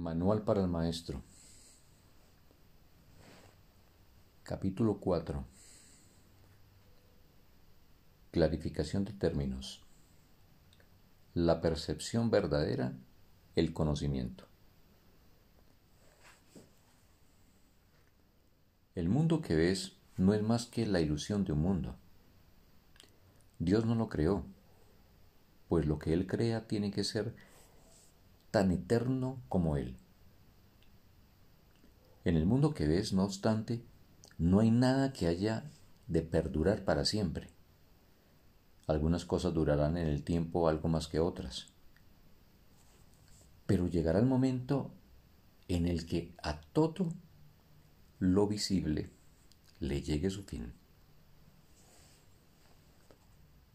Manual para el Maestro. Capítulo 4. Clarificación de términos. La percepción verdadera, el conocimiento. El mundo que ves no es más que la ilusión de un mundo. Dios no lo creó, pues lo que Él crea tiene que ser tan eterno como Él. En el mundo que ves, no obstante, no hay nada que haya de perdurar para siempre. Algunas cosas durarán en el tiempo algo más que otras. Pero llegará el momento en el que a todo lo visible le llegue su fin.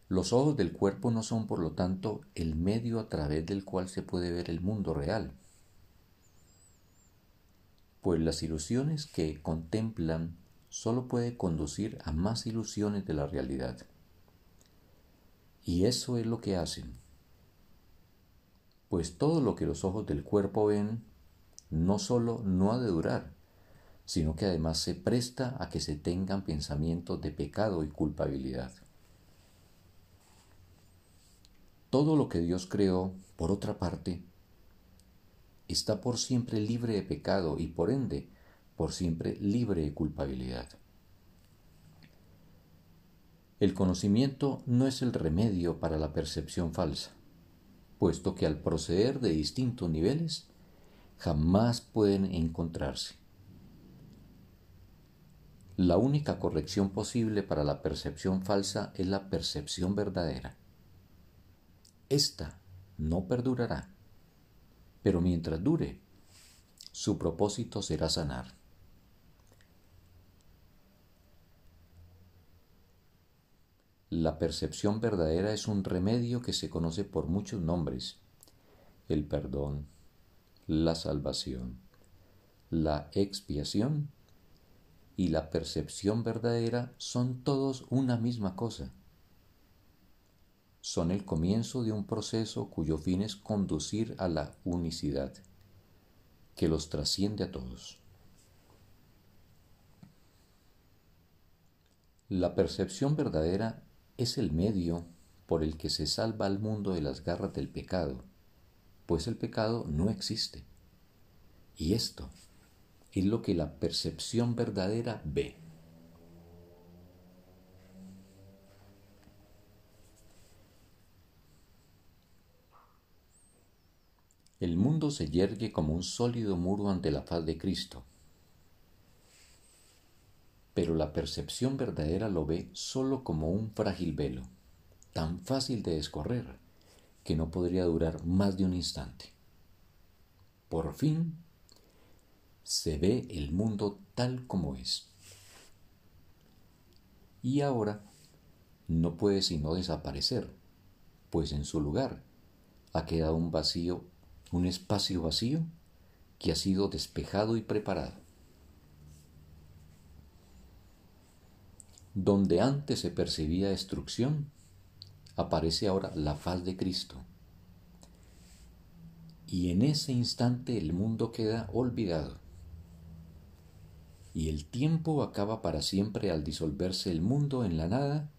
Los ojos del cuerpo no son, por lo tanto, el medio a través del cual se puede ver el mundo real, pues las ilusiones que contemplan solo puede conducir a más ilusiones de la realidad. Y eso es lo que hacen, pues todo lo que los ojos del cuerpo ven no solo no ha de durar, sino que además se presta a que se tengan pensamientos de pecado y culpabilidad. Todo lo que Dios creó, por otra parte, está por siempre libre de pecado y por ende por siempre libre de culpabilidad. El conocimiento no es el remedio para la percepción falsa, puesto que al proceder de distintos niveles jamás pueden encontrarse. La única corrección posible para la percepción falsa es la percepción verdadera. Esta no perdurará, pero mientras dure, su propósito será sanar. La percepción verdadera es un remedio que se conoce por muchos nombres. El perdón, la salvación, la expiación y la percepción verdadera son todos una misma cosa son el comienzo de un proceso cuyo fin es conducir a la unicidad, que los trasciende a todos. La percepción verdadera es el medio por el que se salva al mundo de las garras del pecado, pues el pecado no existe. Y esto es lo que la percepción verdadera ve. El mundo se yergue como un sólido muro ante la faz de Cristo, pero la percepción verdadera lo ve solo como un frágil velo, tan fácil de descorrer que no podría durar más de un instante. Por fin se ve el mundo tal como es. Y ahora no puede sino desaparecer, pues en su lugar ha quedado un vacío un espacio vacío que ha sido despejado y preparado. Donde antes se percibía destrucción, aparece ahora la faz de Cristo. Y en ese instante el mundo queda olvidado. Y el tiempo acaba para siempre al disolverse el mundo en la nada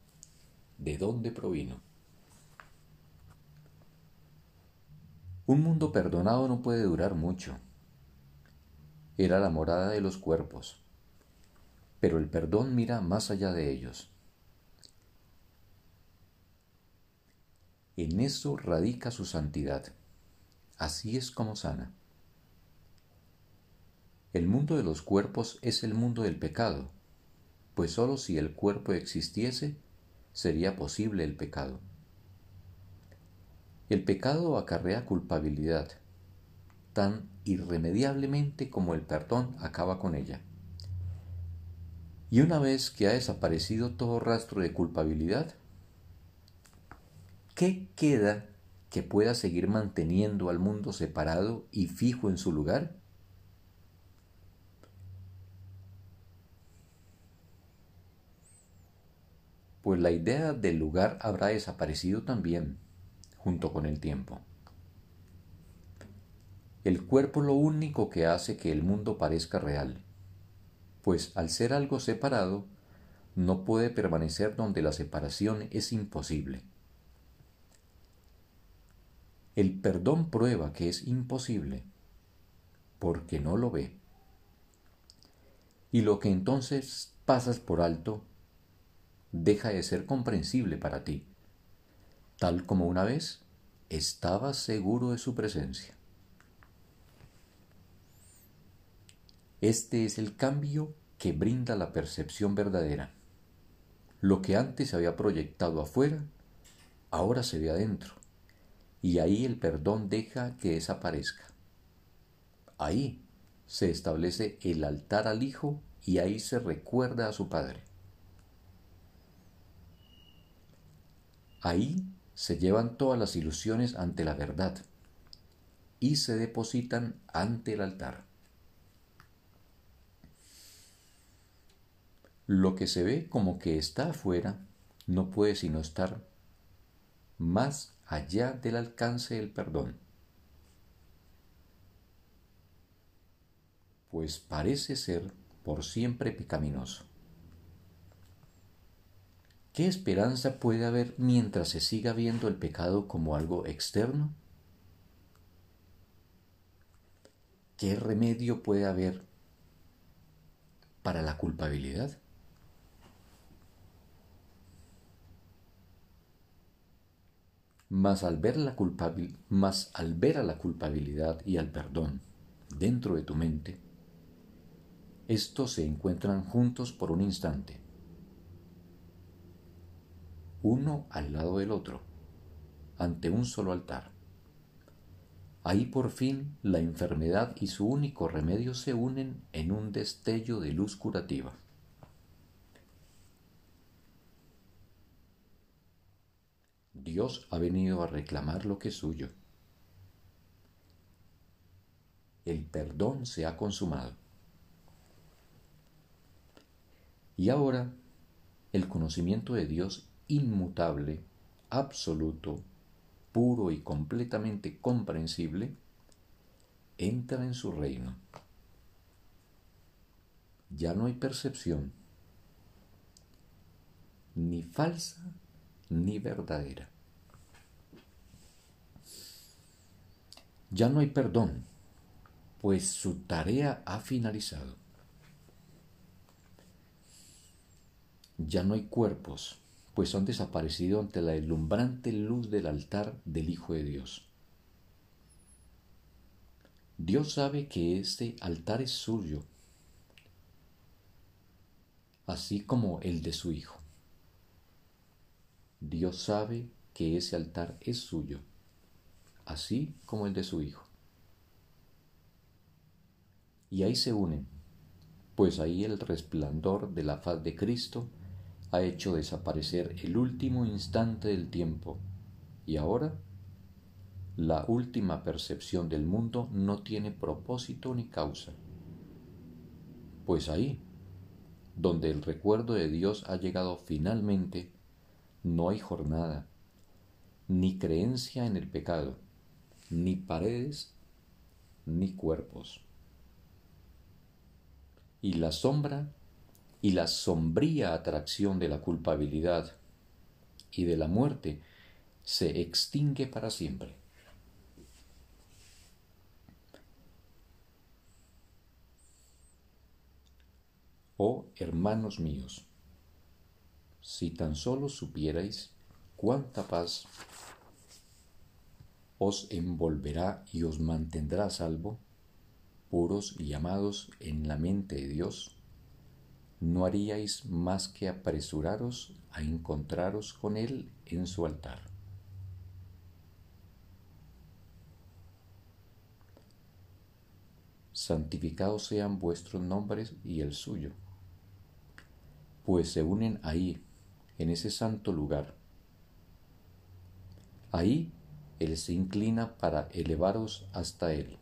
de donde provino. Un mundo perdonado no puede durar mucho. Era la morada de los cuerpos, pero el perdón mira más allá de ellos. En eso radica su santidad. Así es como sana. El mundo de los cuerpos es el mundo del pecado, pues sólo si el cuerpo existiese sería posible el pecado. El pecado acarrea culpabilidad, tan irremediablemente como el perdón acaba con ella. Y una vez que ha desaparecido todo rastro de culpabilidad, ¿qué queda que pueda seguir manteniendo al mundo separado y fijo en su lugar? Pues la idea del lugar habrá desaparecido también junto con el tiempo. El cuerpo lo único que hace que el mundo parezca real, pues al ser algo separado, no puede permanecer donde la separación es imposible. El perdón prueba que es imposible, porque no lo ve. Y lo que entonces pasas por alto deja de ser comprensible para ti, tal como una vez estabas seguro de su presencia. Este es el cambio que brinda la percepción verdadera. Lo que antes se había proyectado afuera, ahora se ve adentro. Y ahí el perdón deja que desaparezca. Ahí se establece el altar al Hijo y ahí se recuerda a su Padre. Ahí se llevan todas las ilusiones ante la verdad y se depositan ante el altar. Lo que se ve como que está afuera no puede sino estar más allá del alcance del perdón. Pues parece ser por siempre pecaminoso. ¿Qué esperanza puede haber mientras se siga viendo el pecado como algo externo? ¿Qué remedio puede haber para la culpabilidad? Mas al, ver al ver a la culpabilidad y al perdón dentro de tu mente, estos se encuentran juntos por un instante, uno al lado del otro, ante un solo altar. Ahí por fin la enfermedad y su único remedio se unen en un destello de luz curativa. Dios ha venido a reclamar lo que es suyo. El perdón se ha consumado. Y ahora el conocimiento de Dios inmutable, absoluto, puro y completamente comprensible, entra en su reino. Ya no hay percepción, ni falsa ni verdadera. Ya no hay perdón, pues su tarea ha finalizado. Ya no hay cuerpos, pues han desaparecido ante la deslumbrante luz del altar del Hijo de Dios. Dios sabe que este altar es suyo, así como el de su Hijo. Dios sabe que ese altar es suyo, así como el de su Hijo. Y ahí se unen, pues ahí el resplandor de la faz de Cristo ha hecho desaparecer el último instante del tiempo, y ahora la última percepción del mundo no tiene propósito ni causa. Pues ahí, donde el recuerdo de Dios ha llegado finalmente, no hay jornada, ni creencia en el pecado, ni paredes, ni cuerpos. Y la sombra y la sombría atracción de la culpabilidad y de la muerte se extingue para siempre. Oh hermanos míos, si tan solo supierais cuánta paz os envolverá y os mantendrá salvo, puros y amados en la mente de Dios, no haríais más que apresuraros a encontraros con Él en su altar. Santificados sean vuestros nombres y el suyo, pues se unen ahí en ese santo lugar. Ahí Él se inclina para elevaros hasta Él,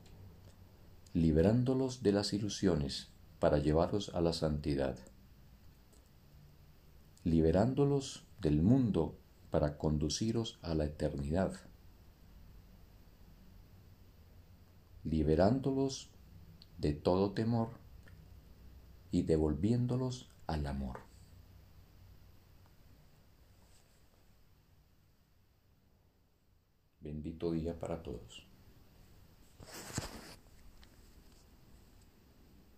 liberándolos de las ilusiones para llevaros a la santidad, liberándolos del mundo para conduciros a la eternidad, liberándolos de todo temor y devolviéndolos al amor. Bendito día para todos.